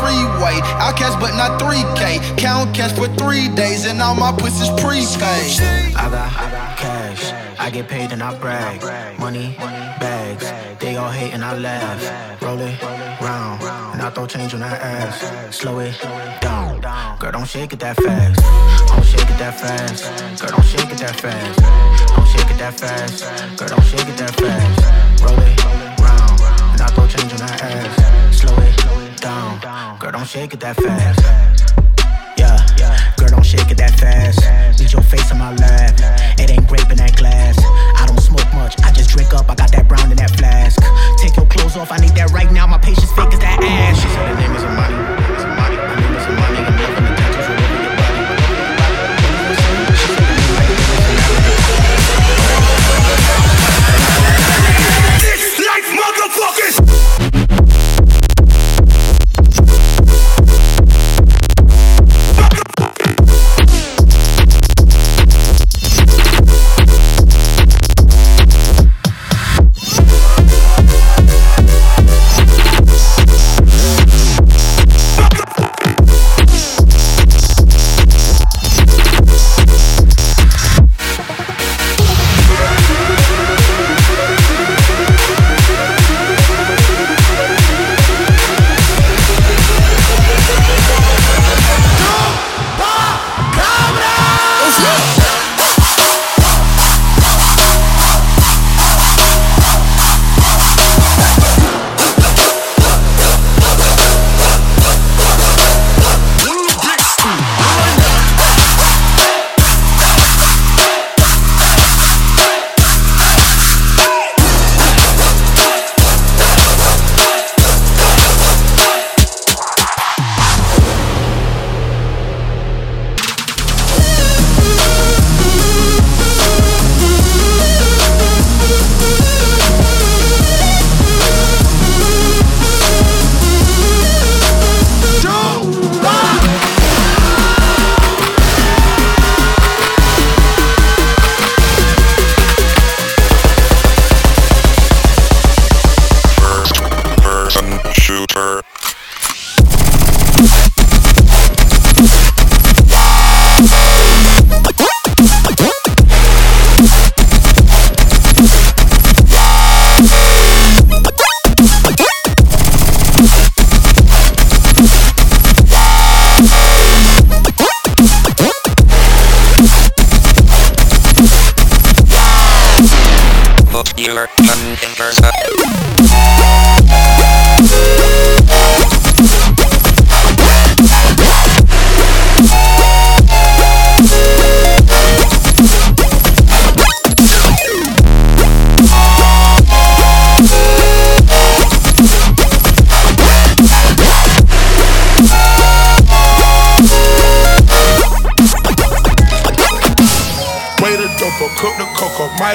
freeway. I'll cash, but not 3K. Count cash for three days, and all my pussy's prepaid. I got, I got cash. I get paid and I brag. Money, bags. They all hate and I laugh. Roll it round, and I throw change on that ass. Slow it down. Girl, don't shake it that fast. Don't shake it that fast. Girl, don't shake it that fast. Don't shake it that fast. Girl, don't shake it that fast. Roll it round, and I throw change on that ass. Down. Girl, don't shake it that fast. Yeah, girl, don't shake it that fast. Need your face on my lap. It ain't grape in that glass. I don't smoke much, I just drink up. I got that brown in that flask. Take your clothes off, I need that right now. My patience fake as that ass. She said her name is Amani.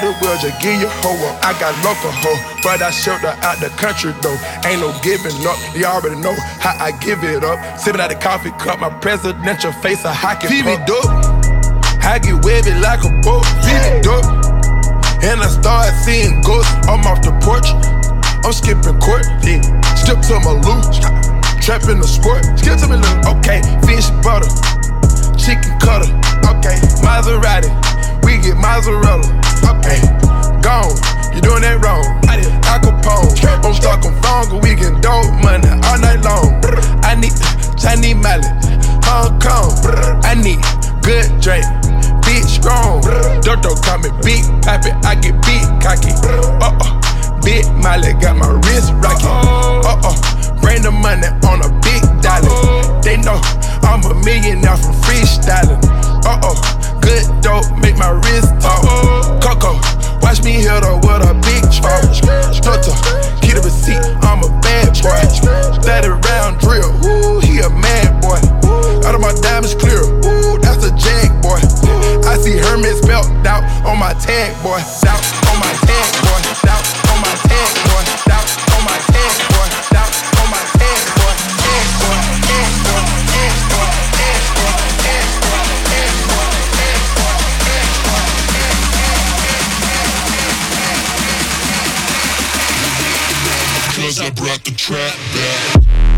Might as just give you hoe up. I got local hoe, but I shipped her out the country though. Ain't no giving up. You already know how I give it up. Sipping out the coffee cup, my presidential face a hockey Phoebe dope. I get wavy like a boat. Phoebe dope. And I start seeing ghosts. I'm off the porch. I'm skipping court. Yeah. Step to my loot. Trap in the sport. Skip to me, loot, Okay, fish butter chicken cutter. Okay, Maserati, we get mozzarella. Okay, gone, boy. Doubt on my head, boy. Doubt on my head, boy. Doubt on my head, boy. Doubt on my head, boy. Head, boy. Head, boy. Head, boy. Head, boy. Head, boy. Head, boy. Head, boy. Head, boy. Head, boy. Cause I brought the trap back.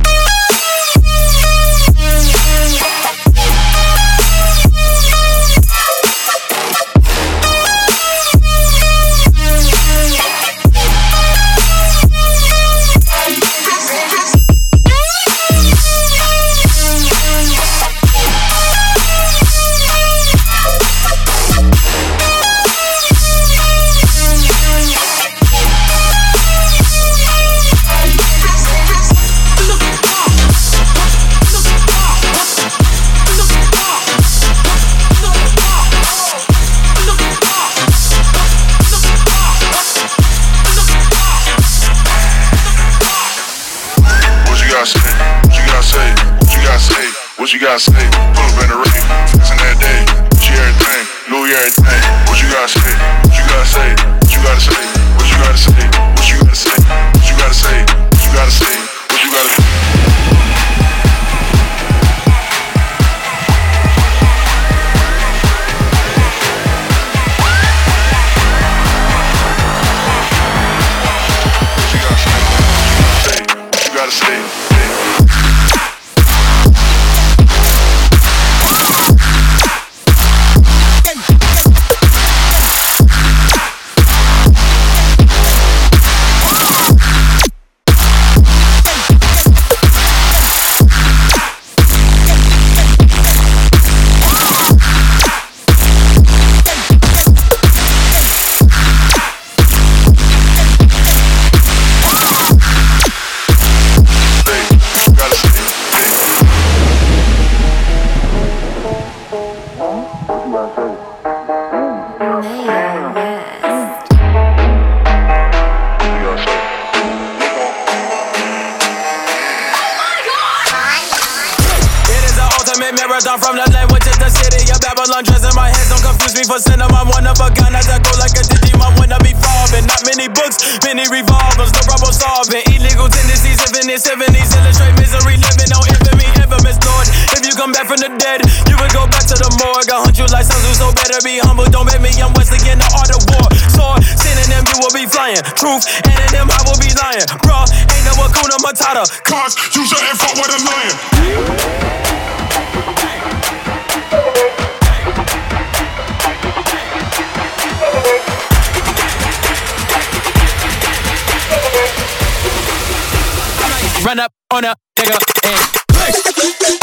everything. What you gotta say? What you gotta say? What you gotta say? What you gotta say? What you gotta say? run up on a nigga and push.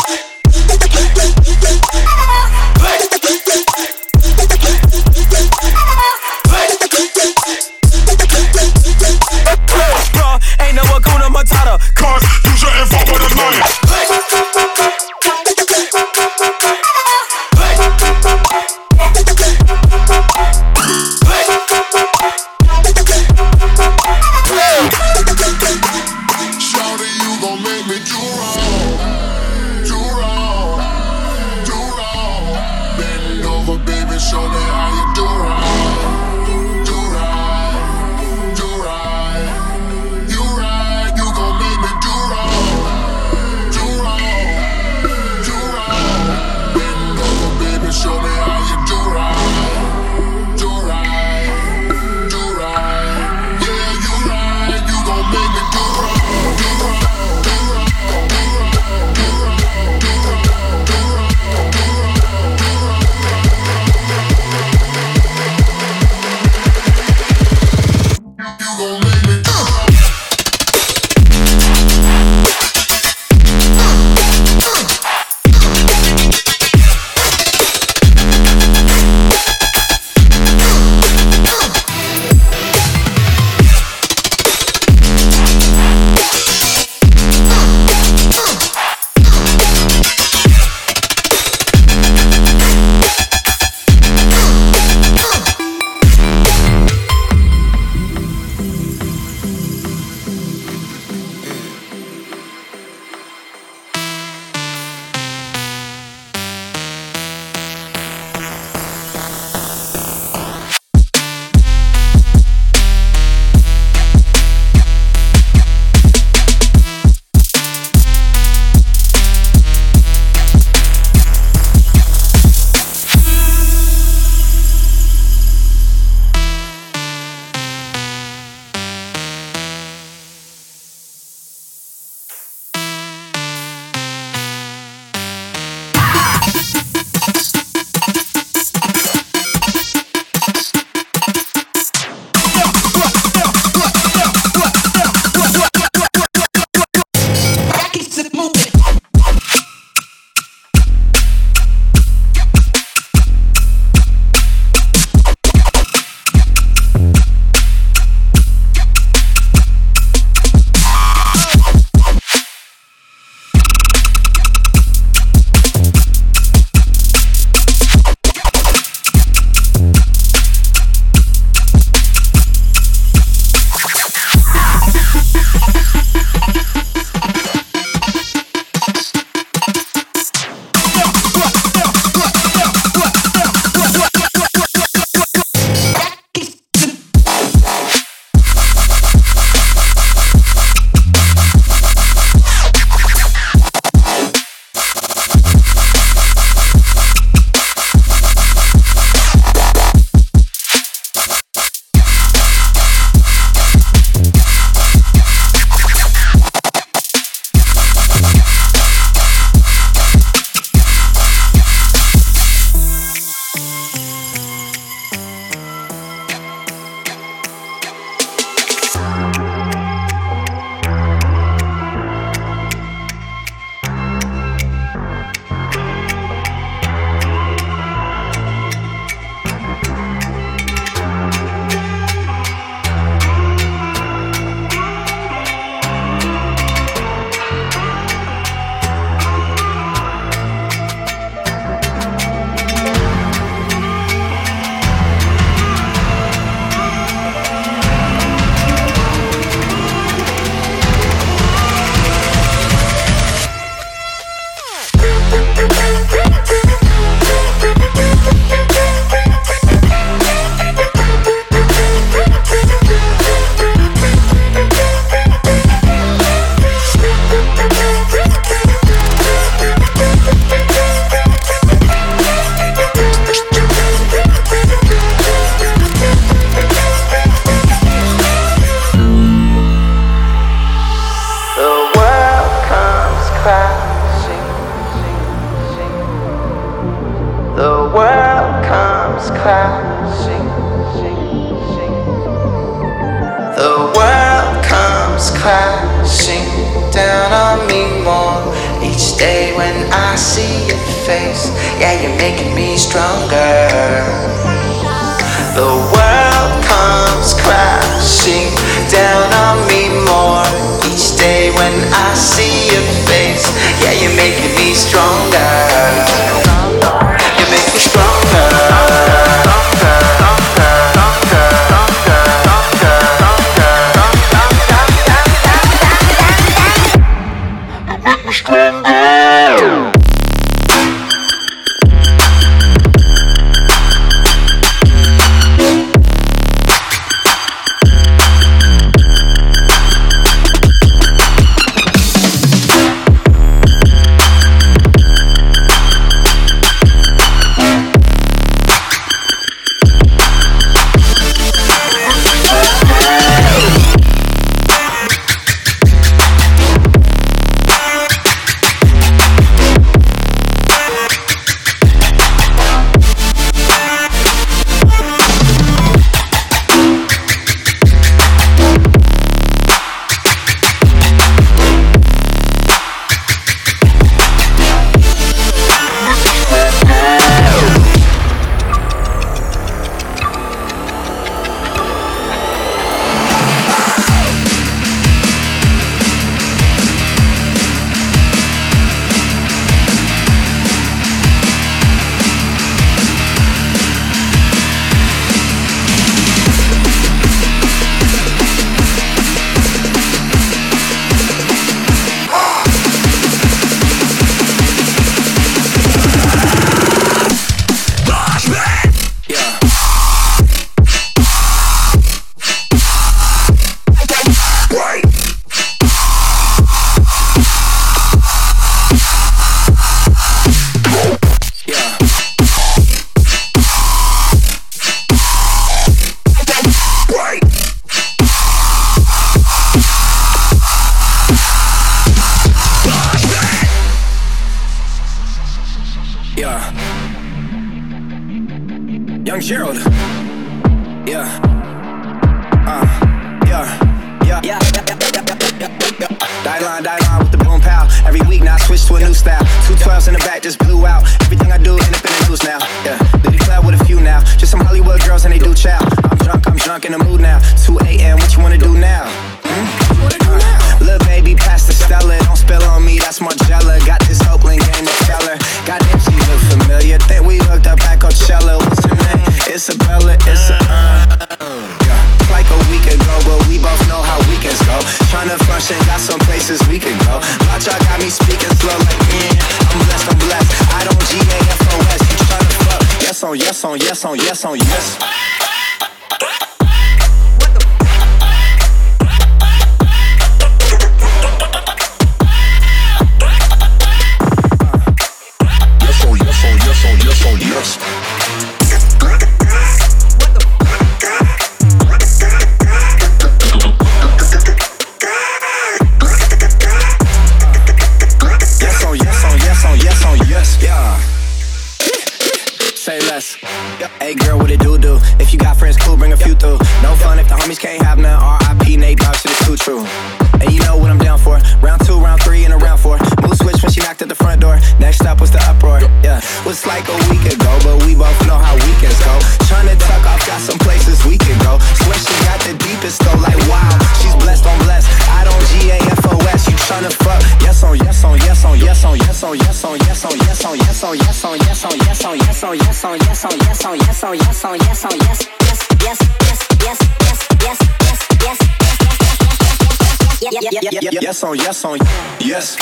crashing. The world comes crashing. The world comes crashing down on me more each day when I see your face. Yeah, you're making me stronger. The world comes crashing down on me more each day when I see your face. Yeah, you're making me stronger. pounds and they do chow. I'm drunk, I'm drunk in the mood now. 2 a.m., what you wanna do now? Hmm? What? Little baby, pass the Stella. Don't spill on me, that's Margiela. Got this Oakland game to tell her. God damn, she look familiar. Think we hooked up at Coachella. What's her name? Isabella, it's a uh. Yeah. Like a week ago, but we both know how weekends go. Tryna flush and got some places we can go. Lot y'all got me speaking slow like, man, I'm blessed, I'm blessed. I don't G-A-F-O-S. You tryna fuck Yes on yes on yes on yes on yes. say Yes. Hey girl, what it do do? If you got friends, cool, bring a few through. No fun if the homies can't have none. R.I.P. Nate Dogg, shit is too true. And you know what I'm down for. Round two, round three, and a round four. Mood switch when she knocked at the front door. Next up was the uproar. Yeah, was like a week ago, but we both know how weekends go. Tryna tuck off, got some places we can go. Swear she got the deepest though, like wow. She's blessed on blessed. I don't G A F O S. You tryna fuck? Yes on yes on yes on yes on yes on yes on yes on yes on yes on yes on yes on yes on yes on yes on yes on yes on yes on yes on yes on yes yes yes yes yes yes yes yes yes yes yes yes yes on yes on yes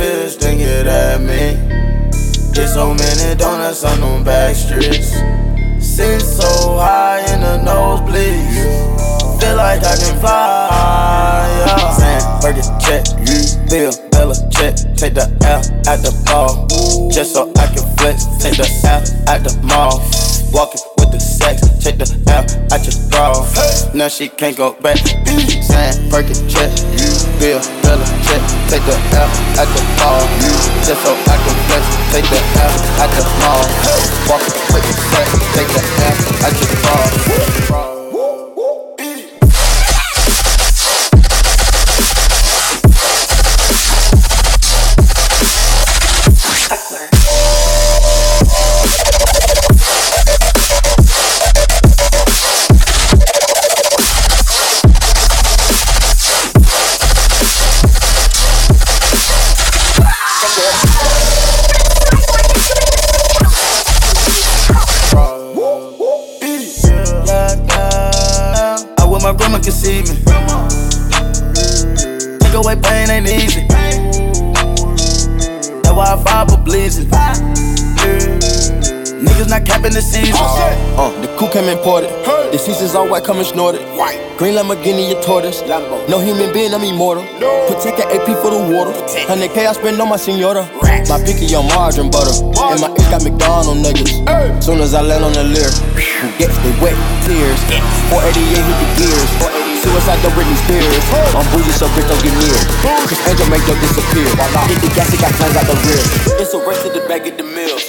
Your then get at me. Get so many donuts on them back streets. Sit so high in the nosebleeds. Feel like I can fly. Yeah. Sam, Burger check. Bill, Bella check. Take the L at the ball. Just so I can flex. Take the L at the mall. Walking. Take the L at your bra. Now she can't go back. Sam, Burger check. Bill, Bella check. Take the L at the ball. Just so I can flex. Take the L at the mall. With the. Take the L at your bra. Grandma could see me. Take away pain ain't easy. That's why I fight for blazing. Niggas not capping the season. Uh, the coup came imported. The seasons all white coming snorted. Green Lamborghini, a tortoise. No human being, I'm immortal. Protect an AP for the water. 100K I spend on my senora. My picky on margarine butter. And my ink got McDonald niggas. Soon as I land on the lyric, gets the wet tears? 488 hit the gears. Suicide the Britney Spears. I'm bougie, so bitch don't get near. Cause Angel make them disappear. Hit the gas, it got plans out the rear. It's a race to the back at the mills.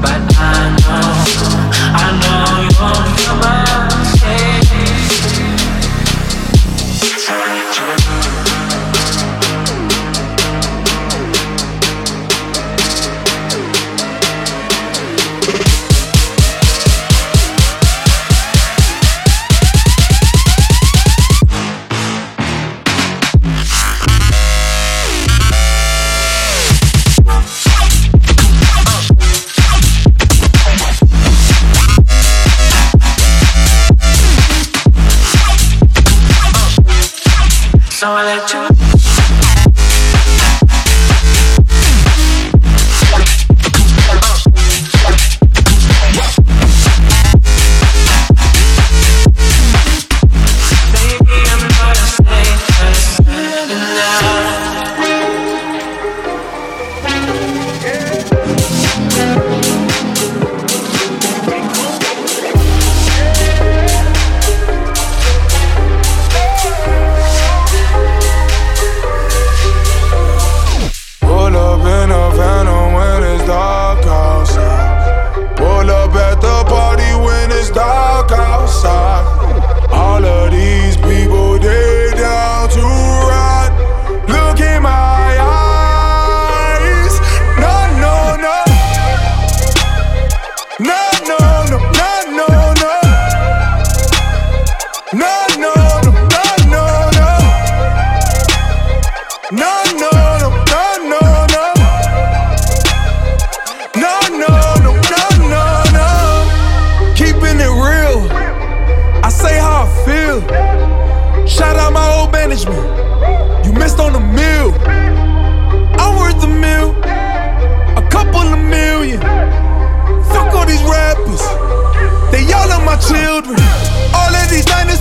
But I know, I know you're your mistake.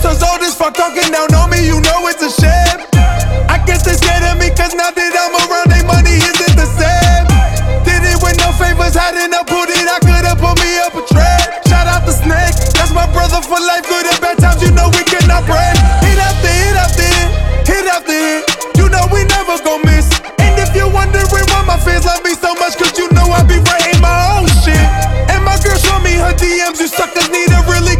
Dinosaurs old as fuck talking down on me. You know it's a shame. I guess they're scared of me cause now that I'm around, they money isn't the same. Did it with no favors, had enough put it, I could've put me up a trap. Shout out the snake, that's my brother for life. Good and bad times, you know we cannot break. Hit after hit after hit, hit after hit. You know we never gon' miss. And if you're wondering why my fans love me so much, cause you know I be writing my own shit. And my girl show me her DMs, you suckers need to really